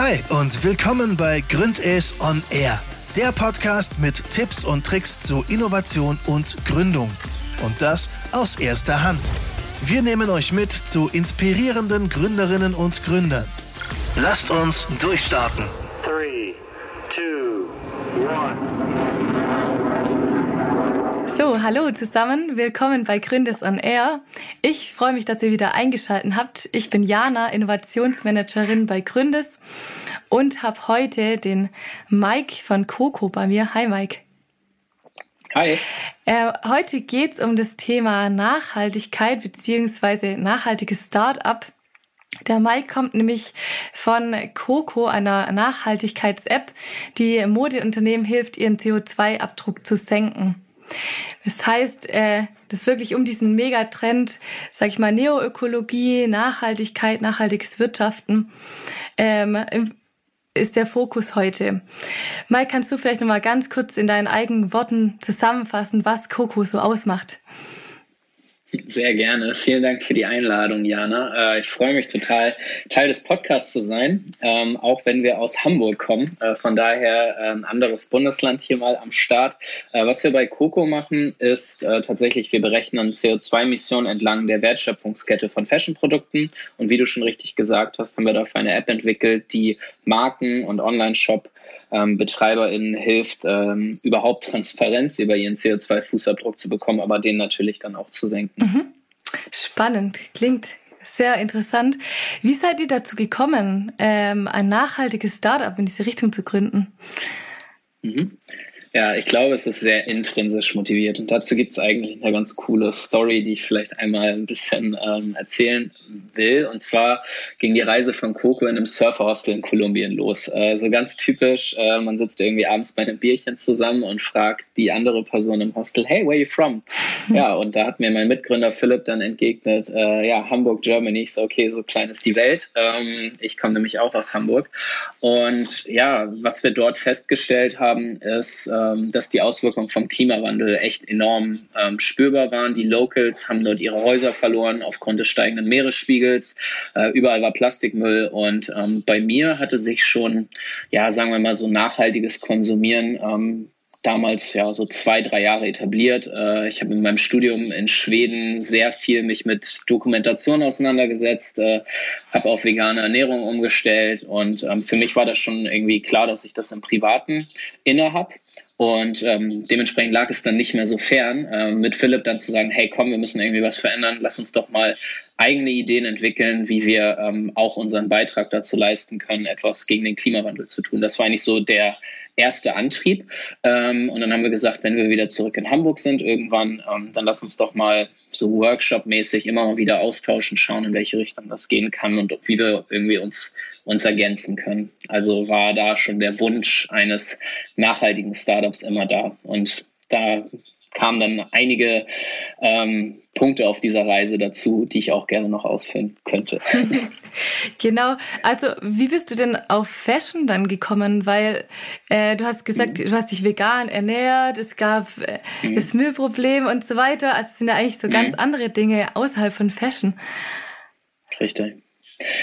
Hi und willkommen bei Gründes on Air, der Podcast mit Tipps und Tricks zu Innovation und Gründung. Und das aus erster Hand. Wir nehmen euch mit zu inspirierenden Gründerinnen und Gründern. Lasst uns durchstarten. Hallo zusammen, willkommen bei Gründes on Air. Ich freue mich, dass ihr wieder eingeschaltet habt. Ich bin Jana, Innovationsmanagerin bei Gründes und habe heute den Mike von Coco bei mir. Hi Mike. Hi. Äh, heute geht es um das Thema Nachhaltigkeit bzw. nachhaltiges Start-up. Der Mike kommt nämlich von Coco, einer Nachhaltigkeits-App, die Modeunternehmen hilft, ihren CO2-Abdruck zu senken. Das heißt, äh, das wirklich um diesen Megatrend, sag ich mal, Neoökologie, Nachhaltigkeit, nachhaltiges Wirtschaften, ähm, ist der Fokus heute. Mike, kannst du vielleicht noch mal ganz kurz in deinen eigenen Worten zusammenfassen, was Coco so ausmacht? Sehr gerne. Vielen Dank für die Einladung, Jana. Äh, ich freue mich total, Teil des Podcasts zu sein, ähm, auch wenn wir aus Hamburg kommen. Äh, von daher äh, ein anderes Bundesland hier mal am Start. Was wir bei Coco machen, ist tatsächlich, wir berechnen CO2-Emissionen entlang der Wertschöpfungskette von Fashionprodukten. Und wie du schon richtig gesagt hast, haben wir dafür eine App entwickelt, die Marken und Online-Shop ähm, BetreiberInnen hilft, ähm, überhaupt Transparenz über ihren CO2-Fußabdruck zu bekommen, aber den natürlich dann auch zu senken. Mhm. Spannend, klingt sehr interessant. Wie seid ihr dazu gekommen, ähm, ein nachhaltiges Startup in diese Richtung zu gründen? Mhm. Ja, ich glaube, es ist sehr intrinsisch motiviert. Und dazu gibt es eigentlich eine ganz coole Story, die ich vielleicht einmal ein bisschen ähm, erzählen will. Und zwar ging die Reise von Coco in einem Surferhostel in Kolumbien los. Also ganz typisch, äh, man sitzt irgendwie abends bei einem Bierchen zusammen und fragt die andere Person im Hostel, hey, where are you from? Ja, und da hat mir mein Mitgründer Philipp dann entgegnet, äh, ja, Hamburg, Germany. Ich so, okay, so klein ist die Welt. Ähm, ich komme nämlich auch aus Hamburg. Und ja, was wir dort festgestellt haben, ist, ähm, dass die Auswirkungen vom Klimawandel echt enorm ähm, spürbar waren. Die Locals haben dort ihre Häuser verloren aufgrund des steigenden Meeresspiegels. Äh, überall war Plastikmüll und ähm, bei mir hatte sich schon, ja, sagen wir mal so nachhaltiges Konsumieren ähm, damals ja so zwei, drei Jahre etabliert. Äh, ich habe in meinem Studium in Schweden sehr viel mich mit Dokumentation auseinandergesetzt, äh, habe auf vegane Ernährung umgestellt und ähm, für mich war das schon irgendwie klar, dass ich das im Privaten inne habe. Und ähm, dementsprechend lag es dann nicht mehr so fern, ähm, mit Philipp dann zu sagen, hey komm, wir müssen irgendwie was verändern, lass uns doch mal eigene Ideen entwickeln, wie wir ähm, auch unseren Beitrag dazu leisten können, etwas gegen den Klimawandel zu tun. Das war eigentlich so der erste Antrieb. Ähm, und dann haben wir gesagt, wenn wir wieder zurück in Hamburg sind irgendwann, ähm, dann lass uns doch mal so Workshop-mäßig immer mal wieder austauschen, schauen, in welche Richtung das gehen kann und wie wir irgendwie uns, uns ergänzen können. Also war da schon der Wunsch eines nachhaltigen Startups immer da. Und da kamen dann einige ähm, Punkte auf dieser Reise dazu, die ich auch gerne noch ausführen könnte. genau, also wie bist du denn auf Fashion dann gekommen? Weil äh, du hast gesagt, mhm. du hast dich vegan ernährt, es gab äh, mhm. das Müllproblem und so weiter. Also es sind ja eigentlich so ganz mhm. andere Dinge außerhalb von Fashion. Richtig.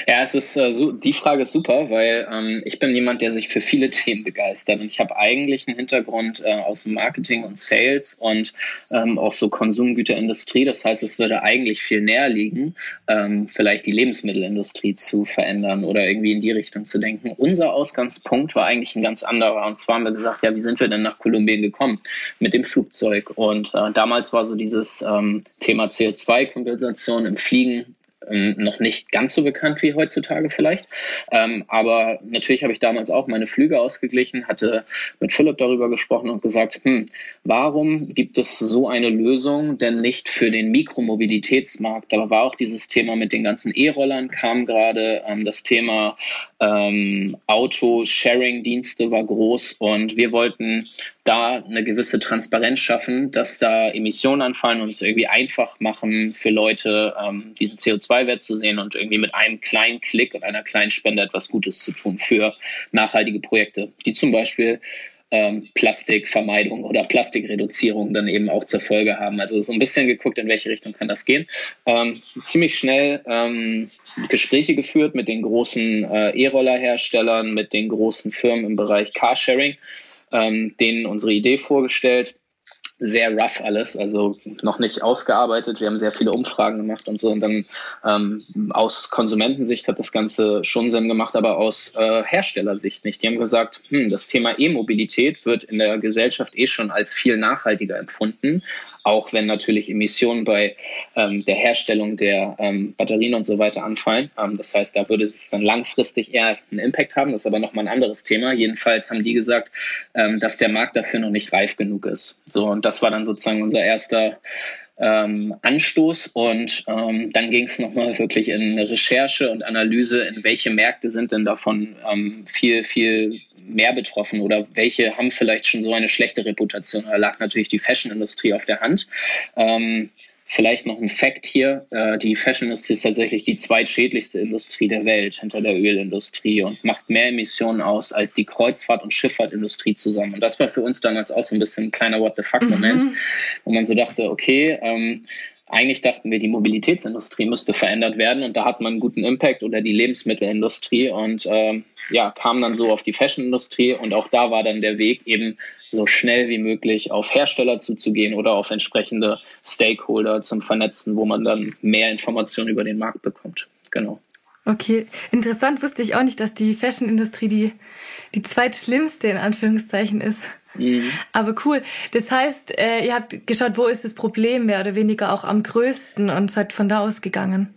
Ja, es ist äh, so, die Frage ist super, weil ähm, ich bin jemand, der sich für viele Themen begeistert und ich habe eigentlich einen Hintergrund äh, aus Marketing und Sales und ähm, auch so Konsumgüterindustrie. Das heißt, es würde eigentlich viel näher liegen, ähm, vielleicht die Lebensmittelindustrie zu verändern oder irgendwie in die Richtung zu denken. Unser Ausgangspunkt war eigentlich ein ganz anderer und zwar haben wir gesagt, ja, wie sind wir denn nach Kolumbien gekommen mit dem Flugzeug? Und äh, damals war so dieses ähm, Thema CO2-Kompensation im Fliegen ähm, noch nicht ganz so bekannt wie heutzutage vielleicht. Ähm, aber natürlich habe ich damals auch meine Flüge ausgeglichen, hatte mit Philipp darüber gesprochen und gesagt, hm, warum gibt es so eine Lösung denn nicht für den Mikromobilitätsmarkt? Da war auch dieses Thema mit den ganzen E-Rollern kam gerade, ähm, das Thema ähm, Auto-Sharing-Dienste war groß und wir wollten da eine gewisse Transparenz schaffen, dass da Emissionen anfallen und es irgendwie einfach machen für Leute, ähm, diesen CO2-Wert zu sehen und irgendwie mit einem kleinen Klick und einer kleinen Spende etwas Gutes zu tun für nachhaltige Projekte, die zum Beispiel ähm, Plastikvermeidung oder Plastikreduzierung dann eben auch zur Folge haben. Also so ein bisschen geguckt, in welche Richtung kann das gehen. Ähm, ziemlich schnell ähm, Gespräche geführt mit den großen äh, E-Roller-Herstellern, mit den großen Firmen im Bereich Carsharing, ähm, denen unsere Idee vorgestellt sehr rough alles, also noch nicht ausgearbeitet. Wir haben sehr viele Umfragen gemacht und so. Und dann ähm, aus Konsumentensicht hat das Ganze schon Sinn gemacht, aber aus äh, Herstellersicht nicht. Die haben gesagt, hm, das Thema E-Mobilität wird in der Gesellschaft eh schon als viel nachhaltiger empfunden auch wenn natürlich Emissionen bei ähm, der Herstellung der ähm, Batterien und so weiter anfallen. Ähm, das heißt, da würde es dann langfristig eher einen Impact haben. Das ist aber nochmal ein anderes Thema. Jedenfalls haben die gesagt, ähm, dass der Markt dafür noch nicht reif genug ist. So, und das war dann sozusagen unser erster ähm, Anstoß und ähm, dann ging es nochmal wirklich in Recherche und Analyse, in welche Märkte sind denn davon ähm, viel, viel mehr betroffen oder welche haben vielleicht schon so eine schlechte Reputation. Da lag natürlich die Fashion-Industrie auf der Hand. Ähm, Vielleicht noch ein Fakt hier. Äh, die Fashion-Industrie ist tatsächlich die zweitschädlichste Industrie der Welt hinter der Ölindustrie und macht mehr Emissionen aus als die Kreuzfahrt- und Schifffahrtindustrie zusammen. Und das war für uns damals auch so ein bisschen ein kleiner What the fuck-Moment, mhm. wo man so dachte, okay, ähm, eigentlich dachten wir, die Mobilitätsindustrie müsste verändert werden und da hat man einen guten Impact oder die Lebensmittelindustrie und ähm, ja, kam dann so auf die Fashionindustrie und auch da war dann der Weg eben so schnell wie möglich auf Hersteller zuzugehen oder auf entsprechende Stakeholder zum Vernetzen, wo man dann mehr Informationen über den Markt bekommt. Genau. Okay, interessant wusste ich auch nicht, dass die Fashionindustrie die, die zweitschlimmste in Anführungszeichen ist. Mhm. Aber cool. Das heißt, äh, ihr habt geschaut, wo ist das Problem mehr oder weniger auch am größten und seid von da ausgegangen.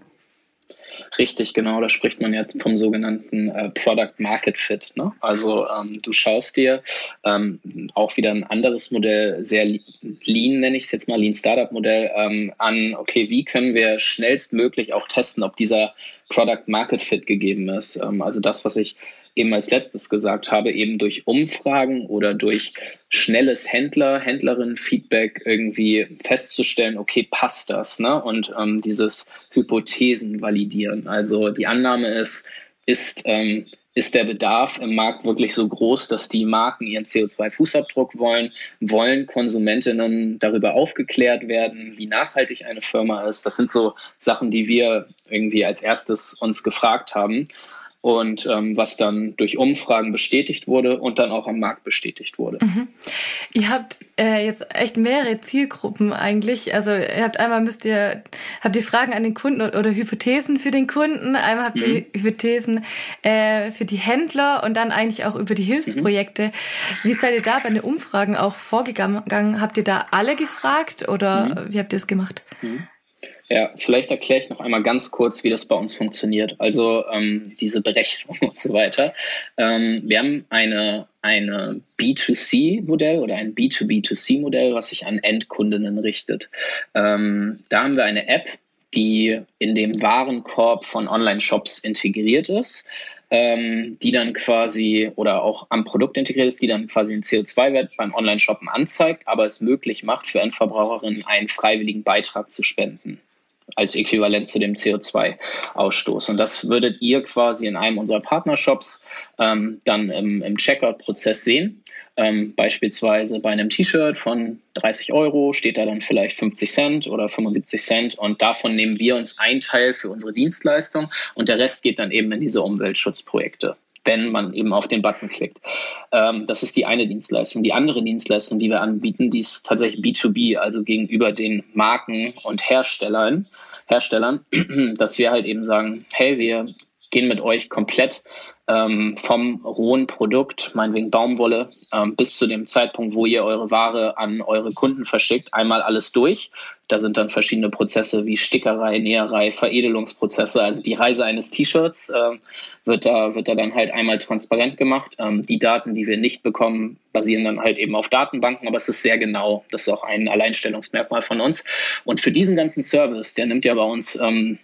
Richtig, genau. Da spricht man ja vom sogenannten äh, Product Market Fit. Ne? Also ähm, du schaust dir ähm, auch wieder ein anderes Modell, sehr lean nenne ich es jetzt mal, Lean Startup Modell ähm, an. Okay, wie können wir schnellstmöglich auch testen, ob dieser Product Market Fit gegeben ist. Ähm, also das, was ich eben als letztes gesagt habe, eben durch Umfragen oder durch schnelles Händler, Händlerin-Feedback irgendwie festzustellen, okay, passt das? Ne? Und ähm, dieses Hypothesen validieren. Also die Annahme ist, ist ähm, ist der Bedarf im Markt wirklich so groß, dass die Marken ihren CO2-Fußabdruck wollen? Wollen Konsumentinnen darüber aufgeklärt werden, wie nachhaltig eine Firma ist? Das sind so Sachen, die wir irgendwie als erstes uns gefragt haben und ähm, was dann durch Umfragen bestätigt wurde und dann auch am Markt bestätigt wurde. Mhm. Ihr habt äh, jetzt echt mehrere Zielgruppen eigentlich. Also ihr habt einmal müsst ihr habt ihr Fragen an den Kunden oder Hypothesen für den Kunden, einmal habt ihr mhm. Hypothesen äh, für die Händler und dann eigentlich auch über die Hilfsprojekte. Mhm. Wie seid ihr da bei den Umfragen auch vorgegangen? Habt ihr da alle gefragt oder mhm. wie habt ihr es gemacht? Ja, vielleicht erkläre ich noch einmal ganz kurz, wie das bei uns funktioniert. Also ähm, diese Berechnung und so weiter. Ähm, wir haben eine, eine B2C-Modell oder ein B2B2C-Modell, was sich an Endkundinnen richtet. Ähm, da haben wir eine App, die in dem Warenkorb von Online-Shops integriert ist. Ähm, die dann quasi oder auch am Produkt integriert ist, die dann quasi den CO2-Wert beim Online-Shoppen anzeigt, aber es möglich macht, für Endverbraucherinnen einen freiwilligen Beitrag zu spenden als Äquivalent zu dem CO2-Ausstoß. Und das würdet ihr quasi in einem unserer Partnershops ähm, dann im, im Checkout-Prozess sehen. Ähm, beispielsweise bei einem T-Shirt von 30 Euro steht da dann vielleicht 50 Cent oder 75 Cent und davon nehmen wir uns einen Teil für unsere Dienstleistung und der Rest geht dann eben in diese Umweltschutzprojekte wenn man eben auf den Button klickt. Ähm, das ist die eine Dienstleistung. Die andere Dienstleistung, die wir anbieten, die ist tatsächlich B2B, also gegenüber den Marken und Herstellern, Herstellern, dass wir halt eben sagen, hey, wir gehen mit euch komplett ähm, vom rohen Produkt, meinetwegen Baumwolle, ähm, bis zu dem Zeitpunkt, wo ihr eure Ware an eure Kunden verschickt, einmal alles durch. Da sind dann verschiedene Prozesse wie Stickerei, Näherei, Veredelungsprozesse. Also die Reise eines T-Shirts äh, wird, da, wird da dann halt einmal transparent gemacht. Ähm, die Daten, die wir nicht bekommen, basieren dann halt eben auf Datenbanken, aber es ist sehr genau. Das ist auch ein Alleinstellungsmerkmal von uns. Und für diesen ganzen Service, der nimmt ja bei uns ähm,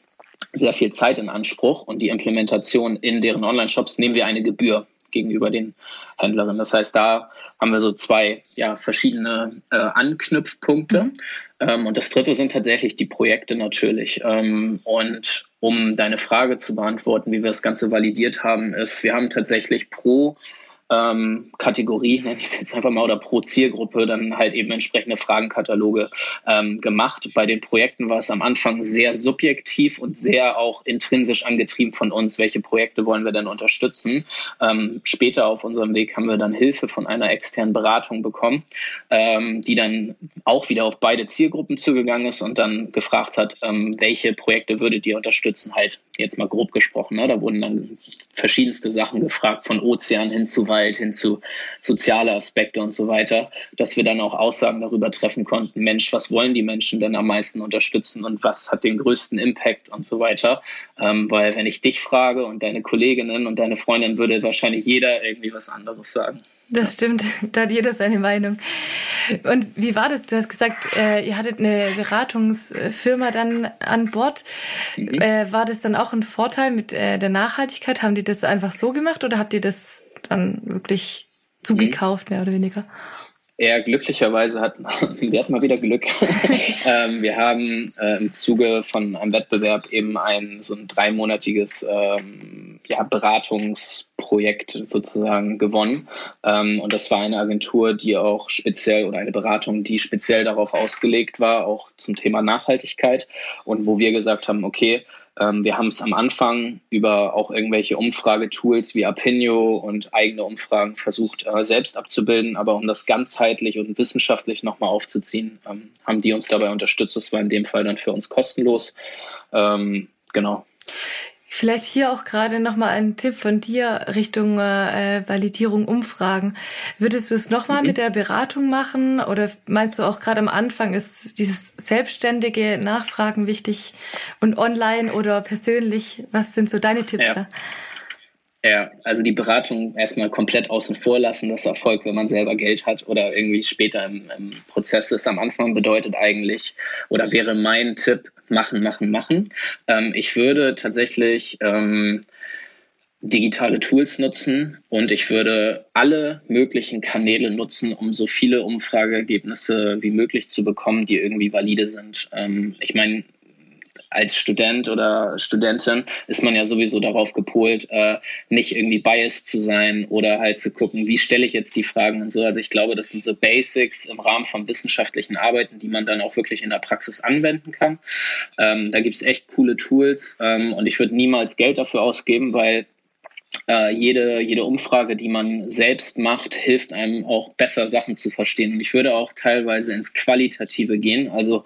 sehr viel Zeit in Anspruch und die Implementation in deren Online-Shops nehmen wir eine Gebühr gegenüber den Händlerinnen. Das heißt, da haben wir so zwei ja, verschiedene äh, Anknüpfpunkte. Mhm. Ähm, und das dritte sind tatsächlich die Projekte natürlich. Ähm, und um deine Frage zu beantworten, wie wir das Ganze validiert haben, ist, wir haben tatsächlich pro ähm, Kategorie, nenne ich es jetzt einfach mal, oder pro Zielgruppe dann halt eben entsprechende Fragenkataloge ähm, gemacht. Bei den Projekten war es am Anfang sehr subjektiv und sehr auch intrinsisch angetrieben von uns, welche Projekte wollen wir denn unterstützen. Ähm, später auf unserem Weg haben wir dann Hilfe von einer externen Beratung bekommen, ähm, die dann auch wieder auf beide Zielgruppen zugegangen ist und dann gefragt hat, ähm, welche Projekte würdet ihr unterstützen, halt jetzt mal grob gesprochen. Ne? Da wurden dann verschiedenste Sachen gefragt, von Ozean hin zu Wald, hin zu soziale Aspekte und so weiter, dass wir dann auch Aussagen darüber treffen konnten, Mensch, was wollen die Menschen denn am meisten unterstützen und was hat den größten Impact und so weiter. Ähm, weil wenn ich dich frage und deine Kolleginnen und deine Freundin, würde wahrscheinlich jeder irgendwie was anderes sagen. Das stimmt, da hat jeder seine Meinung. Und wie war das? Du hast gesagt, äh, ihr hattet eine Beratungsfirma dann an Bord. Mhm. Äh, war das dann auch ein Vorteil mit äh, der Nachhaltigkeit? Haben die das einfach so gemacht oder habt ihr das dann wirklich zugekauft, mehr oder weniger? Er glücklicherweise hat, wir hatten mal wieder Glück. ähm, wir haben äh, im Zuge von einem Wettbewerb eben ein so ein dreimonatiges ähm, ja, Beratungsprojekt sozusagen gewonnen. Ähm, und das war eine Agentur, die auch speziell oder eine Beratung, die speziell darauf ausgelegt war, auch zum Thema Nachhaltigkeit. Und wo wir gesagt haben, okay, ähm, wir haben es am Anfang über auch irgendwelche Umfragetools wie Apinio und eigene Umfragen versucht, äh, selbst abzubilden. Aber um das ganzheitlich und wissenschaftlich nochmal aufzuziehen, ähm, haben die uns dabei unterstützt. Das war in dem Fall dann für uns kostenlos. Ähm, genau. Vielleicht hier auch gerade nochmal ein Tipp von dir Richtung äh, Validierung, Umfragen. Würdest du es nochmal mhm. mit der Beratung machen oder meinst du auch gerade am Anfang ist dieses selbstständige Nachfragen wichtig und online oder persönlich? Was sind so deine Tipps ja. da? Ja, also die Beratung erstmal komplett außen vor lassen, das Erfolg, wenn man selber Geld hat oder irgendwie später im, im Prozess ist. Am Anfang bedeutet eigentlich oder wäre mein Tipp, machen, machen, machen. Ähm, ich würde tatsächlich ähm, digitale Tools nutzen und ich würde alle möglichen Kanäle nutzen, um so viele Umfrageergebnisse wie möglich zu bekommen, die irgendwie valide sind. Ähm, ich meine, als Student oder Studentin ist man ja sowieso darauf gepolt, äh, nicht irgendwie biased zu sein oder halt zu gucken, wie stelle ich jetzt die Fragen und so. Also ich glaube, das sind so Basics im Rahmen von wissenschaftlichen Arbeiten, die man dann auch wirklich in der Praxis anwenden kann. Ähm, da gibt es echt coole Tools ähm, und ich würde niemals Geld dafür ausgeben, weil äh, jede, jede Umfrage, die man selbst macht, hilft einem auch besser Sachen zu verstehen. Und ich würde auch teilweise ins Qualitative gehen. Also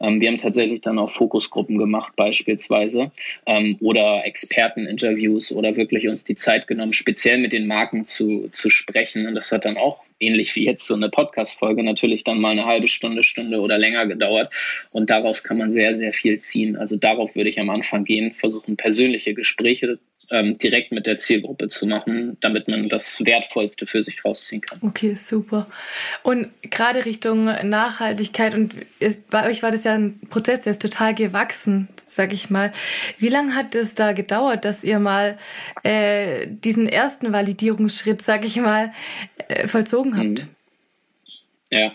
ähm, wir haben tatsächlich dann auch Fokusgruppen gemacht beispielsweise ähm, oder Experteninterviews oder wirklich uns die Zeit genommen, speziell mit den Marken zu, zu sprechen. Und das hat dann auch ähnlich wie jetzt so eine Podcast-Folge natürlich dann mal eine halbe Stunde, Stunde oder länger gedauert. Und daraus kann man sehr, sehr viel ziehen. Also darauf würde ich am Anfang gehen, versuchen persönliche Gespräche ähm, direkt mit der Zielgruppe zu machen, damit man das Wertvollste für sich rausziehen kann. Okay, super. Und gerade Richtung Nachhaltigkeit und bei euch war das ja ein Prozess, der ist total gewachsen, sag ich mal. Wie lange hat es da gedauert, dass ihr mal äh, diesen ersten Validierungsschritt, sag ich mal, äh, vollzogen habt? Mhm. Ja.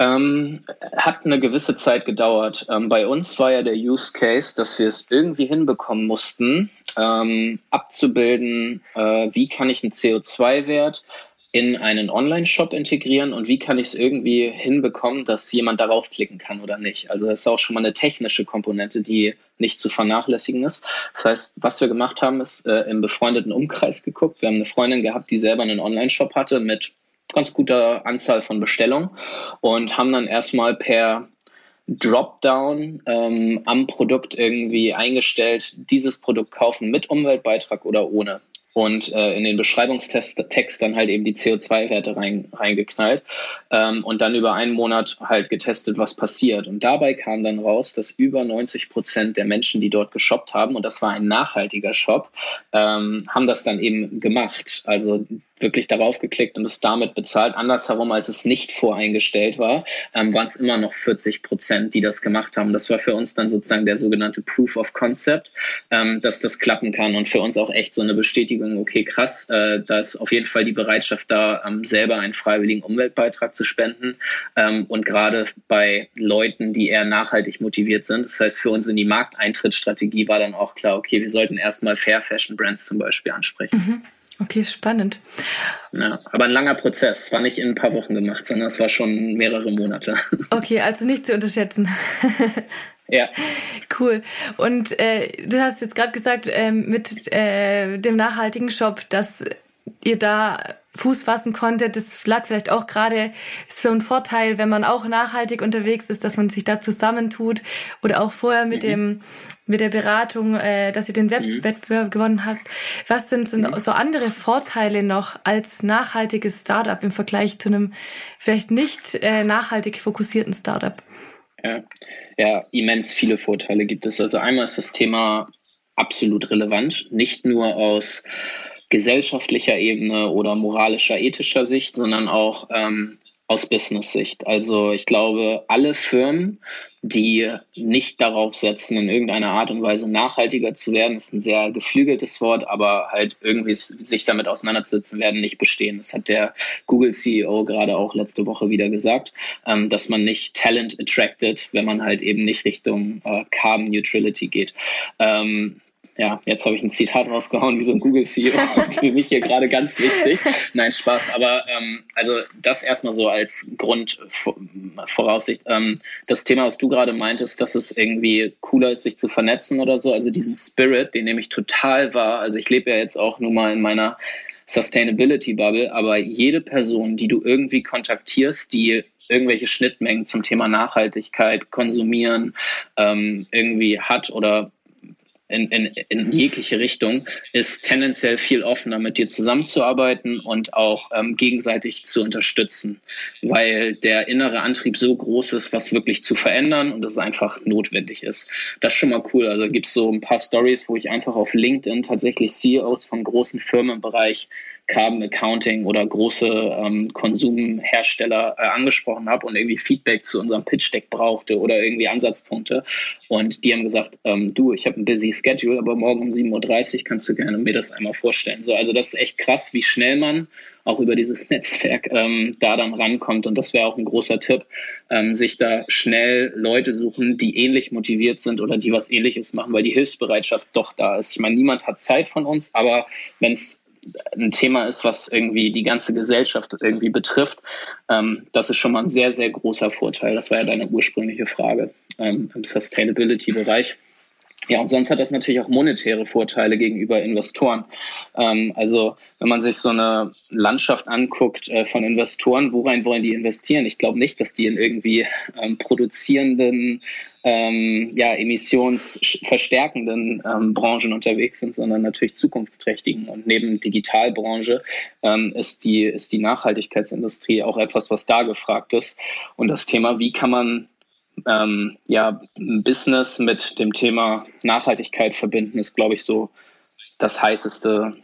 Ähm, hat eine gewisse Zeit gedauert. Ähm, bei uns war ja der Use Case, dass wir es irgendwie hinbekommen mussten, ähm, abzubilden, äh, wie kann ich einen CO2-Wert in einen Online-Shop integrieren und wie kann ich es irgendwie hinbekommen, dass jemand darauf klicken kann oder nicht. Also das ist auch schon mal eine technische Komponente, die nicht zu vernachlässigen ist. Das heißt, was wir gemacht haben, ist äh, im befreundeten Umkreis geguckt. Wir haben eine Freundin gehabt, die selber einen Online-Shop hatte mit ganz guter Anzahl von Bestellungen und haben dann erstmal per Dropdown ähm, am Produkt irgendwie eingestellt, dieses Produkt kaufen mit Umweltbeitrag oder ohne und äh, in den Beschreibungstext Text dann halt eben die CO2-Werte rein, reingeknallt ähm, und dann über einen Monat halt getestet, was passiert. Und dabei kam dann raus, dass über 90 Prozent der Menschen, die dort geshoppt haben, und das war ein nachhaltiger Shop, ähm, haben das dann eben gemacht. Also wirklich darauf geklickt und es damit bezahlt. Andersherum, als es nicht voreingestellt war, ähm, waren es immer noch 40 Prozent, die das gemacht haben. Das war für uns dann sozusagen der sogenannte Proof of Concept, ähm, dass das klappen kann und für uns auch echt so eine Bestätigung, okay, krass, äh, da ist auf jeden Fall die Bereitschaft da, ähm, selber einen freiwilligen Umweltbeitrag zu spenden ähm, und gerade bei Leuten, die eher nachhaltig motiviert sind. Das heißt, für uns in die Markteintrittsstrategie war dann auch klar, okay, wir sollten erstmal Fair Fashion Brands zum Beispiel ansprechen. Mhm. Okay, spannend. Ja, aber ein langer Prozess. Es war nicht in ein paar Wochen gemacht, sondern es war schon mehrere Monate. Okay, also nicht zu unterschätzen. Ja. Cool. Und äh, du hast jetzt gerade gesagt, äh, mit äh, dem nachhaltigen Shop, dass ihr da Fuß fassen konntet. Das lag vielleicht auch gerade so ein Vorteil, wenn man auch nachhaltig unterwegs ist, dass man sich da zusammentut oder auch vorher mit mhm. dem mit der Beratung, äh, dass ihr den Web mhm. Wettbewerb gewonnen habt. Was sind, sind mhm. so andere Vorteile noch als nachhaltiges Startup im Vergleich zu einem vielleicht nicht äh, nachhaltig fokussierten Startup? Ja. ja, immens viele Vorteile gibt es. Also einmal ist das Thema absolut relevant, nicht nur aus gesellschaftlicher Ebene oder moralischer, ethischer Sicht, sondern auch ähm, aus Business-Sicht. Also ich glaube, alle Firmen, die nicht darauf setzen, in irgendeiner Art und Weise nachhaltiger zu werden, ist ein sehr geflügeltes Wort, aber halt irgendwie sich damit auseinanderzusetzen, werden nicht bestehen. Das hat der Google-CEO gerade auch letzte Woche wieder gesagt, ähm, dass man nicht Talent attracted, wenn man halt eben nicht Richtung äh, Carbon Neutrality geht. Ähm, ja, jetzt habe ich ein Zitat rausgehauen wie so ein Google-CEO. Für mich hier gerade ganz wichtig. Nein, Spaß. Aber ähm, also das erstmal so als Grundvoraussicht. Ähm, das Thema, was du gerade meintest, dass es irgendwie cooler ist, sich zu vernetzen oder so. Also diesen Spirit, den nehme ich total wahr. Also ich lebe ja jetzt auch nur mal in meiner Sustainability Bubble, aber jede Person, die du irgendwie kontaktierst, die irgendwelche Schnittmengen zum Thema Nachhaltigkeit, Konsumieren ähm, irgendwie hat oder in, in, in jegliche Richtung, ist tendenziell viel offener mit dir zusammenzuarbeiten und auch ähm, gegenseitig zu unterstützen, weil der innere Antrieb so groß ist, was wirklich zu verändern und es einfach notwendig ist. Das ist schon mal cool. Also gibt es so ein paar Stories, wo ich einfach auf LinkedIn tatsächlich CEOs von großen Firmen im Bereich Carbon Accounting oder große ähm, Konsumhersteller äh, angesprochen habe und irgendwie Feedback zu unserem Pitch Deck brauchte oder irgendwie Ansatzpunkte. Und die haben gesagt, ähm, du, ich habe ein busy Schedule, aber morgen um 7.30 Uhr kannst du gerne mir das einmal vorstellen. So, also das ist echt krass, wie schnell man auch über dieses Netzwerk ähm, da dann rankommt. Und das wäre auch ein großer Tipp, ähm, sich da schnell Leute suchen, die ähnlich motiviert sind oder die was ähnliches machen, weil die Hilfsbereitschaft doch da ist. Ich meine, niemand hat Zeit von uns, aber wenn es ein Thema ist, was irgendwie die ganze Gesellschaft irgendwie betrifft. Ähm, das ist schon mal ein sehr, sehr großer Vorteil. Das war ja deine ursprüngliche Frage ähm, im Sustainability-Bereich. Ja, und sonst hat das natürlich auch monetäre Vorteile gegenüber Investoren. Ähm, also wenn man sich so eine Landschaft anguckt äh, von Investoren, worein wollen die investieren? Ich glaube nicht, dass die in irgendwie ähm, produzierenden, ähm, ja, emissionsverstärkenden ähm, Branchen unterwegs sind, sondern natürlich zukunftsträchtigen. Und neben Digitalbranche ähm, ist, die, ist die Nachhaltigkeitsindustrie auch etwas, was da gefragt ist. Und das Thema, wie kann man ähm, ja, Business mit dem Thema Nachhaltigkeit verbinden, ist, glaube ich, so das heißeste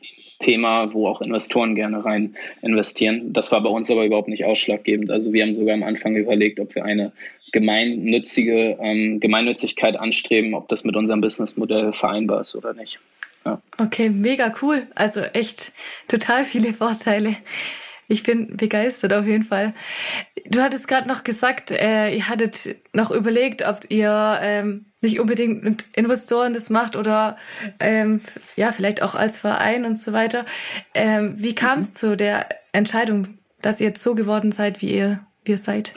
Thema, wo auch Investoren gerne rein investieren. Das war bei uns aber überhaupt nicht ausschlaggebend. Also wir haben sogar am Anfang überlegt, ob wir eine gemeinnützige ähm, Gemeinnützigkeit anstreben, ob das mit unserem Businessmodell vereinbar ist oder nicht. Ja. Okay, mega cool. Also echt total viele Vorteile. Ich bin begeistert auf jeden Fall. Du hattest gerade noch gesagt, äh, ihr hattet noch überlegt, ob ihr ähm, nicht unbedingt mit Investoren das macht oder ähm, ja, vielleicht auch als Verein und so weiter. Ähm, wie kam es mhm. zu der Entscheidung, dass ihr jetzt so geworden seid, wie ihr, wie ihr seid?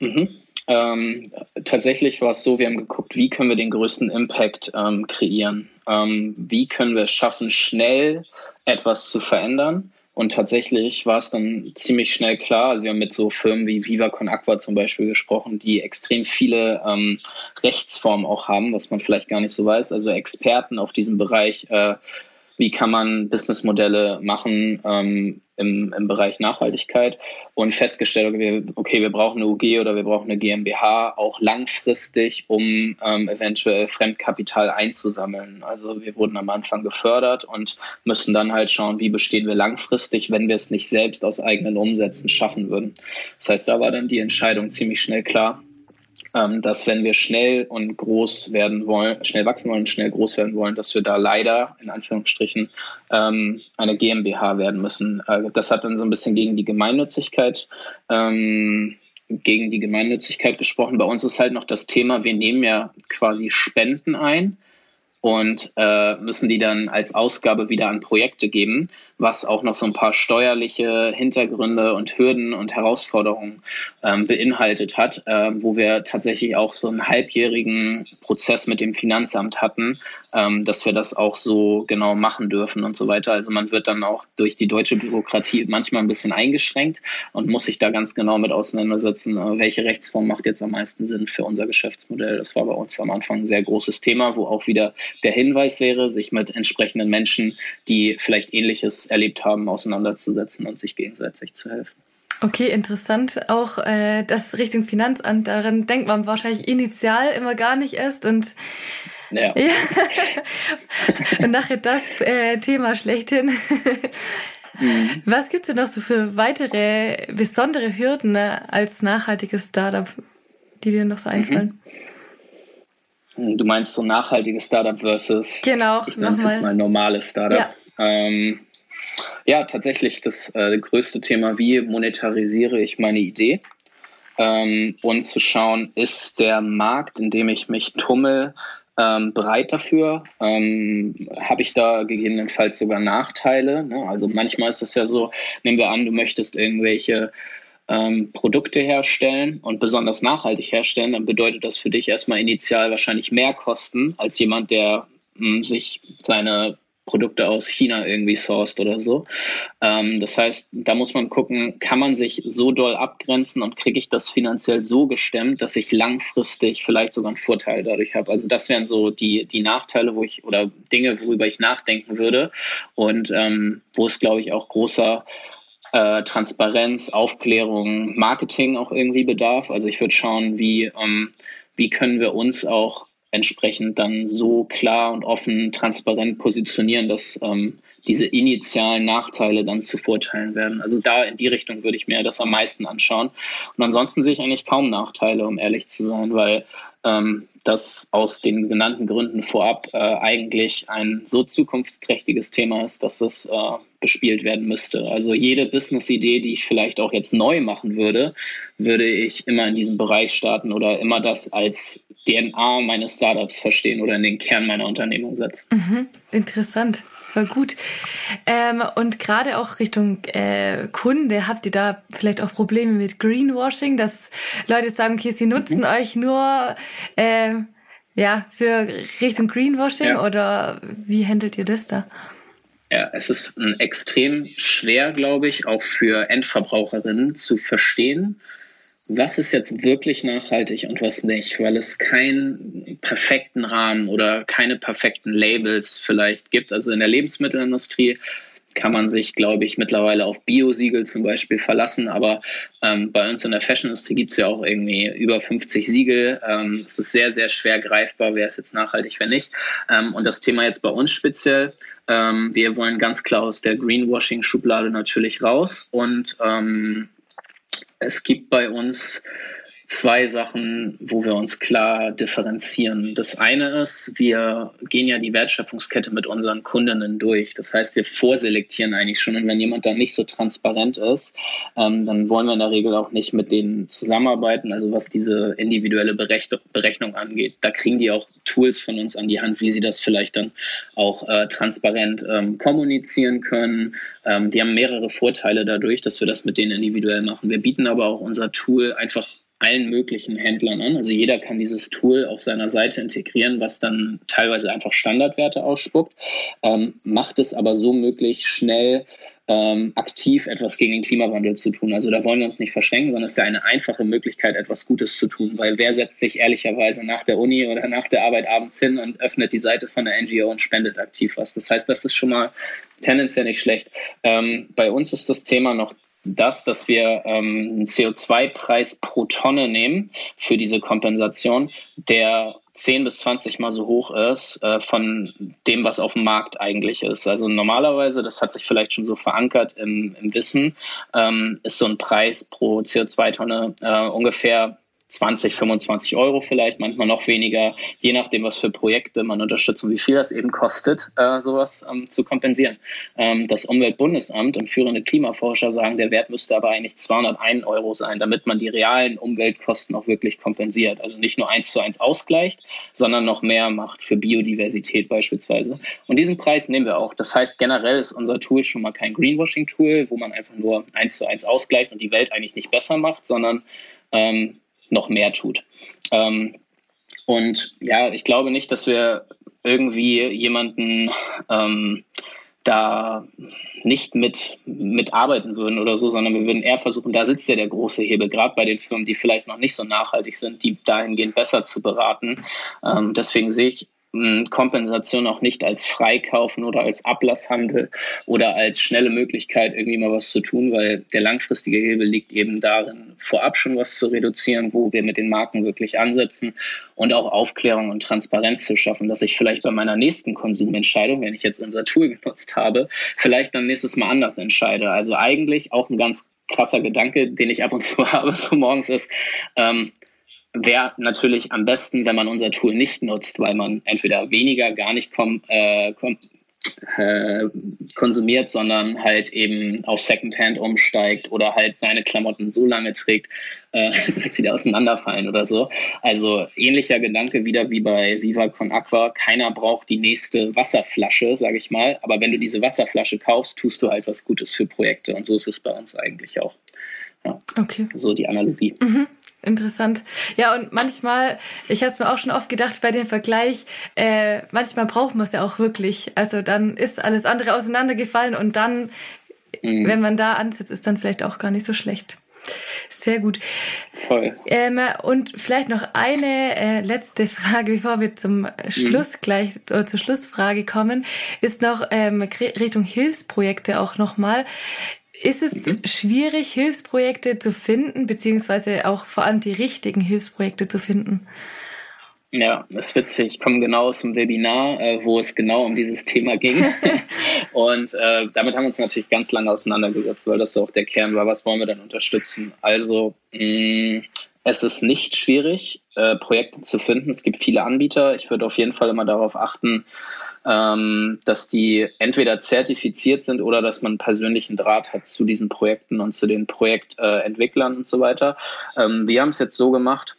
Mhm. Ähm, tatsächlich war es so, wir haben geguckt, wie können wir den größten Impact ähm, kreieren? Ähm, wie können wir es schaffen, schnell etwas zu verändern? Und tatsächlich war es dann ziemlich schnell klar, also wir haben mit so Firmen wie Viva Con Aqua zum Beispiel gesprochen, die extrem viele ähm, Rechtsformen auch haben, was man vielleicht gar nicht so weiß. Also Experten auf diesem Bereich, äh, wie kann man Businessmodelle machen ähm, im, im Bereich Nachhaltigkeit und festgestellt, okay, wir brauchen eine UG oder wir brauchen eine GmbH auch langfristig, um ähm, eventuell Fremdkapital einzusammeln. Also wir wurden am Anfang gefördert und müssen dann halt schauen, wie bestehen wir langfristig, wenn wir es nicht selbst aus eigenen Umsätzen schaffen würden. Das heißt, da war dann die Entscheidung ziemlich schnell klar ähm, dass wenn wir schnell und groß werden wollen, schnell wachsen wollen, schnell groß werden wollen, dass wir da leider in Anführungsstrichen ähm, eine GmbH werden müssen. Äh, das hat dann so ein bisschen gegen die Gemeinnützigkeit ähm, gegen die Gemeinnützigkeit gesprochen. Bei uns ist halt noch das Thema, wir nehmen ja quasi Spenden ein und äh, müssen die dann als Ausgabe wieder an Projekte geben was auch noch so ein paar steuerliche Hintergründe und Hürden und Herausforderungen ähm, beinhaltet hat, äh, wo wir tatsächlich auch so einen halbjährigen Prozess mit dem Finanzamt hatten, ähm, dass wir das auch so genau machen dürfen und so weiter. Also man wird dann auch durch die deutsche Bürokratie manchmal ein bisschen eingeschränkt und muss sich da ganz genau mit auseinandersetzen, äh, welche Rechtsform macht jetzt am meisten Sinn für unser Geschäftsmodell. Das war bei uns am Anfang ein sehr großes Thema, wo auch wieder der Hinweis wäre, sich mit entsprechenden Menschen, die vielleicht ähnliches erlebt haben, auseinanderzusetzen und sich gegenseitig zu helfen. Okay, interessant. Auch äh, das Richtung Finanzamt, daran denkt man wahrscheinlich initial immer gar nicht erst und ja. ja. und nachher das äh, Thema schlechthin. mhm. Was gibt es denn noch so für weitere besondere Hürden ne, als nachhaltiges Startup, die dir noch so einfallen? Mhm. Du meinst so nachhaltiges Startup versus genau, ich es jetzt mal normales Startup. Ja. Ähm, ja, tatsächlich das äh, größte Thema, wie monetarisiere ich meine Idee? Ähm, und zu schauen, ist der Markt, in dem ich mich tummel, ähm, bereit dafür? Ähm, Habe ich da gegebenenfalls sogar Nachteile? Ne? Also manchmal ist es ja so, nehmen wir an, du möchtest irgendwelche ähm, Produkte herstellen und besonders nachhaltig herstellen, dann bedeutet das für dich erstmal initial wahrscheinlich mehr Kosten als jemand, der mh, hm, sich seine Produkte aus China irgendwie sourced oder so. Ähm, das heißt, da muss man gucken, kann man sich so doll abgrenzen und kriege ich das finanziell so gestemmt, dass ich langfristig vielleicht sogar einen Vorteil dadurch habe. Also das wären so die, die Nachteile, wo ich oder Dinge, worüber ich nachdenken würde und ähm, wo es, glaube ich, auch großer äh, Transparenz, Aufklärung, Marketing auch irgendwie bedarf. Also ich würde schauen, wie, ähm, wie können wir uns auch entsprechend dann so klar und offen, transparent positionieren, dass ähm, diese initialen Nachteile dann zu Vorteilen werden. Also da in die Richtung würde ich mir das am meisten anschauen. Und ansonsten sehe ich eigentlich kaum Nachteile, um ehrlich zu sein, weil ähm, das aus den genannten Gründen vorab äh, eigentlich ein so zukunftsträchtiges Thema ist, dass es äh, bespielt werden müsste. Also jede Business-Idee, die ich vielleicht auch jetzt neu machen würde, würde ich immer in diesem Bereich starten oder immer das als DNA meines Startups verstehen oder in den Kern meiner Unternehmung setzen. Mhm, interessant. War gut. Ähm, und gerade auch Richtung äh, Kunde, habt ihr da vielleicht auch Probleme mit Greenwashing, dass Leute sagen, okay, sie nutzen mhm. euch nur äh, ja, für Richtung Greenwashing ja. oder wie handelt ihr das da? Ja, es ist extrem schwer, glaube ich, auch für Endverbraucherinnen zu verstehen, was ist jetzt wirklich nachhaltig und was nicht, weil es keinen perfekten Rahmen oder keine perfekten Labels vielleicht gibt. Also in der Lebensmittelindustrie kann man sich, glaube ich, mittlerweile auf Bio-Siegel zum Beispiel verlassen. Aber ähm, bei uns in der Fashion-Industrie gibt es ja auch irgendwie über 50 Siegel. Ähm, es ist sehr, sehr schwer greifbar, wer ist jetzt nachhaltig, wer nicht. Ähm, und das Thema jetzt bei uns speziell, ähm, wir wollen ganz klar aus der Greenwashing-Schublade natürlich raus und ähm, es gibt bei uns zwei Sachen, wo wir uns klar differenzieren. Das eine ist, wir gehen ja die Wertschöpfungskette mit unseren Kundinnen durch. Das heißt, wir vorselektieren eigentlich schon. Und wenn jemand da nicht so transparent ist, ähm, dann wollen wir in der Regel auch nicht mit denen zusammenarbeiten. Also was diese individuelle Berechnung angeht, da kriegen die auch Tools von uns an die Hand, wie sie das vielleicht dann auch äh, transparent ähm, kommunizieren können. Ähm, die haben mehrere Vorteile dadurch, dass wir das mit denen individuell machen. Wir bieten aber auch unser Tool einfach allen möglichen Händlern an. Also jeder kann dieses Tool auf seiner Seite integrieren, was dann teilweise einfach Standardwerte ausspuckt, ähm, macht es aber so möglich, schnell ähm, aktiv etwas gegen den Klimawandel zu tun. Also da wollen wir uns nicht verschränken, sondern es ist ja eine einfache Möglichkeit, etwas Gutes zu tun. Weil wer setzt sich ehrlicherweise nach der Uni oder nach der Arbeit abends hin und öffnet die Seite von der NGO und spendet aktiv was? Das heißt, das ist schon mal tendenziell nicht schlecht. Ähm, bei uns ist das Thema noch das, dass wir ähm, einen CO2-Preis pro Tonne nehmen für diese Kompensation, der 10 bis 20 Mal so hoch ist äh, von dem, was auf dem Markt eigentlich ist. Also normalerweise, das hat sich vielleicht schon so verankert im, im Wissen, ähm, ist so ein Preis pro CO2-Tonne äh, ungefähr 20, 25 Euro vielleicht, manchmal noch weniger, je nachdem, was für Projekte man unterstützt und wie viel das eben kostet, äh, sowas ähm, zu kompensieren. Ähm, das Umweltbundesamt und führende Klimaforscher sagen, der Wert müsste aber eigentlich 201 Euro sein, damit man die realen Umweltkosten auch wirklich kompensiert. Also nicht nur eins zu eins ausgleicht, sondern noch mehr macht für Biodiversität beispielsweise. Und diesen Preis nehmen wir auch. Das heißt, generell ist unser Tool schon mal kein Greenwashing-Tool, wo man einfach nur eins zu eins ausgleicht und die Welt eigentlich nicht besser macht, sondern ähm, noch mehr tut. Ähm, und ja, ich glaube nicht, dass wir irgendwie jemanden ähm, da nicht mit, mit arbeiten würden oder so, sondern wir würden eher versuchen, da sitzt ja der große Hebel, gerade bei den Firmen, die vielleicht noch nicht so nachhaltig sind, die dahingehend besser zu beraten. Ähm, deswegen sehe ich Kompensation auch nicht als Freikaufen oder als Ablasshandel oder als schnelle Möglichkeit, irgendwie mal was zu tun, weil der langfristige Hebel liegt eben darin, vorab schon was zu reduzieren, wo wir mit den Marken wirklich ansetzen und auch Aufklärung und Transparenz zu schaffen, dass ich vielleicht bei meiner nächsten Konsumentscheidung, wenn ich jetzt unser Tool genutzt habe, vielleicht dann nächstes Mal anders entscheide. Also eigentlich auch ein ganz krasser Gedanke, den ich ab und zu habe, so morgens ist, ähm, wäre natürlich am besten, wenn man unser Tool nicht nutzt, weil man entweder weniger gar nicht kom äh, kom äh, konsumiert, sondern halt eben auf Secondhand umsteigt oder halt seine Klamotten so lange trägt, äh, dass sie da auseinanderfallen oder so. Also ähnlicher Gedanke wieder wie bei Viva Con Aqua. Keiner braucht die nächste Wasserflasche, sage ich mal. Aber wenn du diese Wasserflasche kaufst, tust du halt was Gutes für Projekte. Und so ist es bei uns eigentlich auch. Ja. Okay. So die Analogie. Mhm. Interessant. Ja, und manchmal, ich habe es mir auch schon oft gedacht bei dem Vergleich, äh, manchmal braucht man es ja auch wirklich. Also dann ist alles andere auseinandergefallen und dann, mhm. wenn man da ansetzt, ist dann vielleicht auch gar nicht so schlecht. Sehr gut. Voll. Ähm, und vielleicht noch eine äh, letzte Frage, bevor wir zum Schluss mhm. gleich oder zur Schlussfrage kommen, ist noch ähm, Richtung Hilfsprojekte auch nochmal. Ist es mhm. schwierig, Hilfsprojekte zu finden, beziehungsweise auch vor allem die richtigen Hilfsprojekte zu finden? Ja, das ist witzig. Ich komme genau aus dem Webinar, äh, wo es genau um dieses Thema ging. und äh, damit haben wir uns natürlich ganz lange auseinandergesetzt, weil das so auch der Kern war. Was wollen wir denn unterstützen? Also, mh, mm, es ist nicht schwierig, äh, Projekte zu finden. Es gibt viele Anbieter. Ich würde auf jeden Fall immer darauf achten, ähm, dass die entweder zertifiziert sind oder dass man persönlichen Draht hat zu diesen Projekten und zu den Projektentwicklern und so weiter. Ähm, wir haben es jetzt so gemacht,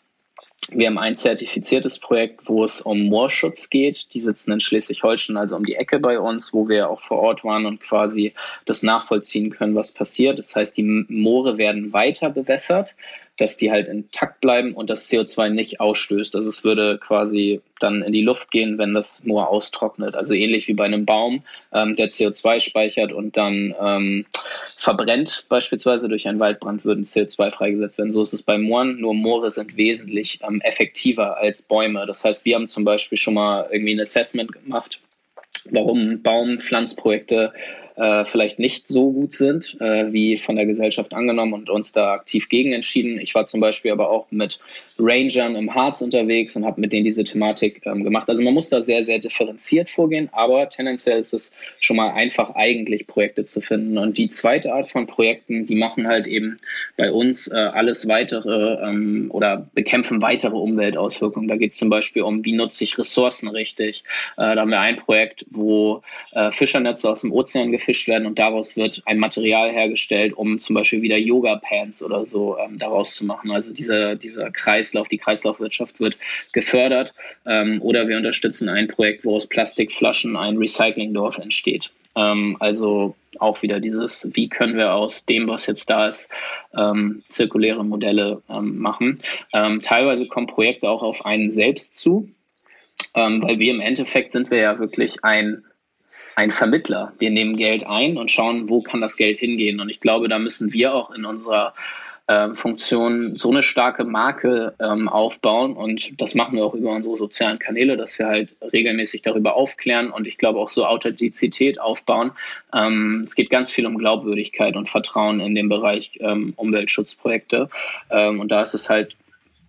wir haben ein zertifiziertes Projekt, wo es um Moorschutz geht. Die sitzen in Schleswig-Holstein, also um die Ecke bei uns, wo wir auch vor Ort waren und quasi das nachvollziehen können, was passiert. Das heißt, die Moore werden weiter bewässert dass die halt intakt bleiben und das CO2 nicht ausstößt. Also es würde quasi dann in die Luft gehen, wenn das Moor austrocknet. Also ähnlich wie bei einem Baum, ähm, der CO2 speichert und dann ähm, verbrennt, beispielsweise durch einen Waldbrand, würden CO2 freigesetzt werden. So ist es bei Mooren, nur Moore sind wesentlich ähm, effektiver als Bäume. Das heißt, wir haben zum Beispiel schon mal irgendwie ein Assessment gemacht, warum Baumpflanzprojekte äh, vielleicht nicht so gut sind, äh, wie von der Gesellschaft angenommen und uns da aktiv gegen entschieden. Ich war zum Beispiel aber auch mit Rangern im Harz unterwegs und habe mit denen diese Thematik ähm, gemacht. Also man muss da sehr, sehr differenziert vorgehen, aber tendenziell ist es schon mal einfach eigentlich Projekte zu finden. Und die zweite Art von Projekten, die machen halt eben bei uns äh, alles weitere ähm, oder bekämpfen weitere Umweltauswirkungen. Da geht es zum Beispiel um, wie nutze ich Ressourcen richtig. Äh, da haben wir ein Projekt, wo äh, Fischernetze aus dem Ozean gefischt gefischt werden und daraus wird ein Material hergestellt, um zum Beispiel wieder Yoga-Pants oder so ähm, daraus zu machen. Also dieser, dieser Kreislauf, die Kreislaufwirtschaft wird gefördert. Ähm, oder wir unterstützen ein Projekt, wo aus Plastikflaschen ein Recyclingdorf entsteht. Ähm, also auch wieder dieses, wie können wir aus dem, was jetzt da ist, ähm, zirkuläre Modelle ähm, machen. Ähm, teilweise kommen Projekte auch auf einen selbst zu, ähm, weil wir im Endeffekt sind wir ja wirklich ein ein Vermittler. Wir nehmen Geld ein und schauen, wo kann das Geld hingehen. Und ich glaube, da müssen wir auch in unserer äh, Funktion so eine starke Marke ähm, aufbauen. Und das machen wir auch über unsere sozialen Kanäle, dass wir halt regelmäßig darüber aufklären und ich glaube auch so Authentizität aufbauen. Ähm, es geht ganz viel um Glaubwürdigkeit und Vertrauen in dem Bereich ähm, Umweltschutzprojekte. Ähm, und da ist es halt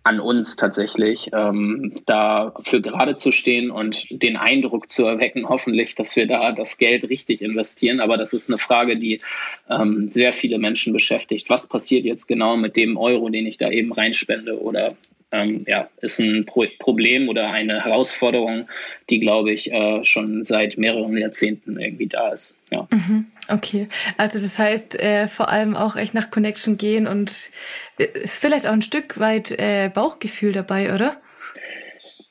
an uns tatsächlich, ähm, dafür gerade zu stehen und den Eindruck zu erwecken, hoffentlich, dass wir da das Geld richtig investieren. Aber das ist eine Frage, die ähm, sehr viele Menschen beschäftigt. Was passiert jetzt genau mit dem Euro, den ich da eben reinspende? Oder ähm, ja, ist ein Pro Problem oder eine Herausforderung, die, glaube ich, äh, schon seit mehreren Jahrzehnten irgendwie da ist. Ja. Mhm, okay, also das heißt äh, vor allem auch echt nach Connection gehen und äh, ist vielleicht auch ein Stück weit äh, Bauchgefühl dabei, oder?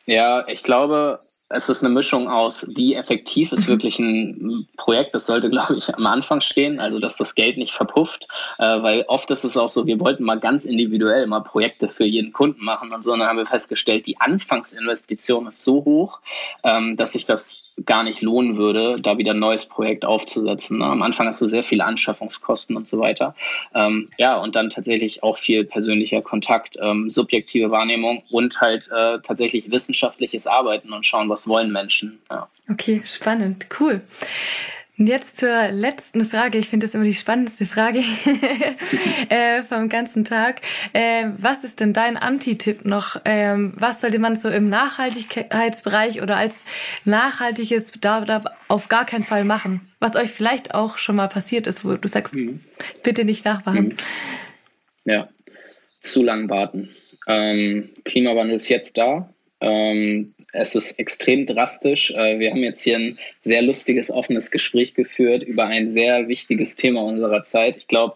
Ja, ich glaube, es ist eine Mischung aus, wie effektiv ist mhm. wirklich ein Projekt. Das sollte, glaube ich, am Anfang stehen, also dass das Geld nicht verpufft, äh, weil oft ist es auch so, wir wollten mal ganz individuell mal Projekte für jeden Kunden machen und so, und dann haben wir festgestellt, die Anfangsinvestition ist so hoch, ähm, dass sich das gar nicht lohnen würde, da wieder ein neues Projekt aufzusetzen. Am Anfang hast du sehr viele Anschaffungskosten und so weiter. Ähm, ja, und dann tatsächlich auch viel persönlicher Kontakt, ähm, subjektive Wahrnehmung und halt äh, tatsächlich wissenschaftliches Arbeiten und schauen, was wollen Menschen. Ja. Okay, spannend, cool. Und jetzt zur letzten Frage. Ich finde das immer die spannendste Frage äh, vom ganzen Tag. Äh, was ist denn dein Antitipp noch? Ähm, was sollte man so im Nachhaltigkeitsbereich oder als nachhaltiges Startup auf gar keinen Fall machen? Was euch vielleicht auch schon mal passiert ist, wo du sagst, mhm. bitte nicht nachmachen. Mhm. Ja, zu lang warten. Ähm, Klimawandel ist jetzt da. Ähm, es ist extrem drastisch. Äh, wir haben jetzt hier ein sehr lustiges, offenes Gespräch geführt über ein sehr wichtiges Thema unserer Zeit. Ich glaube,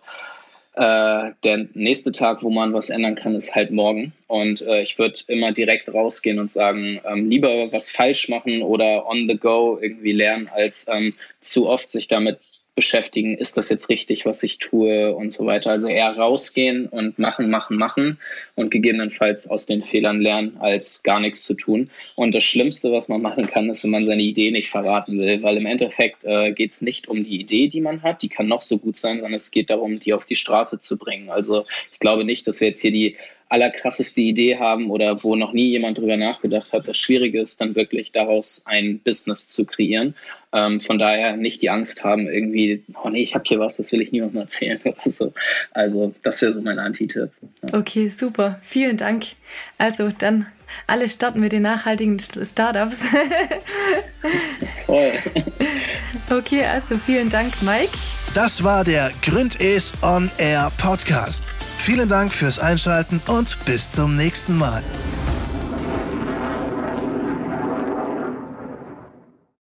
äh, der nächste Tag, wo man was ändern kann, ist halt morgen. Und äh, ich würde immer direkt rausgehen und sagen, ähm, lieber was falsch machen oder on the go irgendwie lernen, als ähm, zu oft sich damit beschäftigen, ist das jetzt richtig, was ich tue und so weiter. Also eher rausgehen und machen, machen, machen und gegebenenfalls aus den Fehlern lernen, als gar nichts zu tun. Und das Schlimmste, was man machen kann, ist, wenn man seine Idee nicht verraten will, weil im Endeffekt äh, geht es nicht um die Idee, die man hat, die kann noch so gut sein, sondern es geht darum, die auf die Straße zu bringen. Also ich glaube nicht, dass wir jetzt hier die allerkrasseste Idee haben oder wo noch nie jemand drüber nachgedacht hat. Das Schwierige ist dann wirklich daraus ein Business zu kreieren. Ähm, von daher nicht die Angst haben, irgendwie, oh nee, ich habe hier was, das will ich niemandem erzählen oder so. Also das wäre so mein Antitipp. Ja. Okay, super. Vielen Dank. Also dann alle starten mit den nachhaltigen Startups. Voll. Okay, also vielen Dank, Mike. Das war der Gründes On Air Podcast. Vielen Dank fürs Einschalten und bis zum nächsten Mal.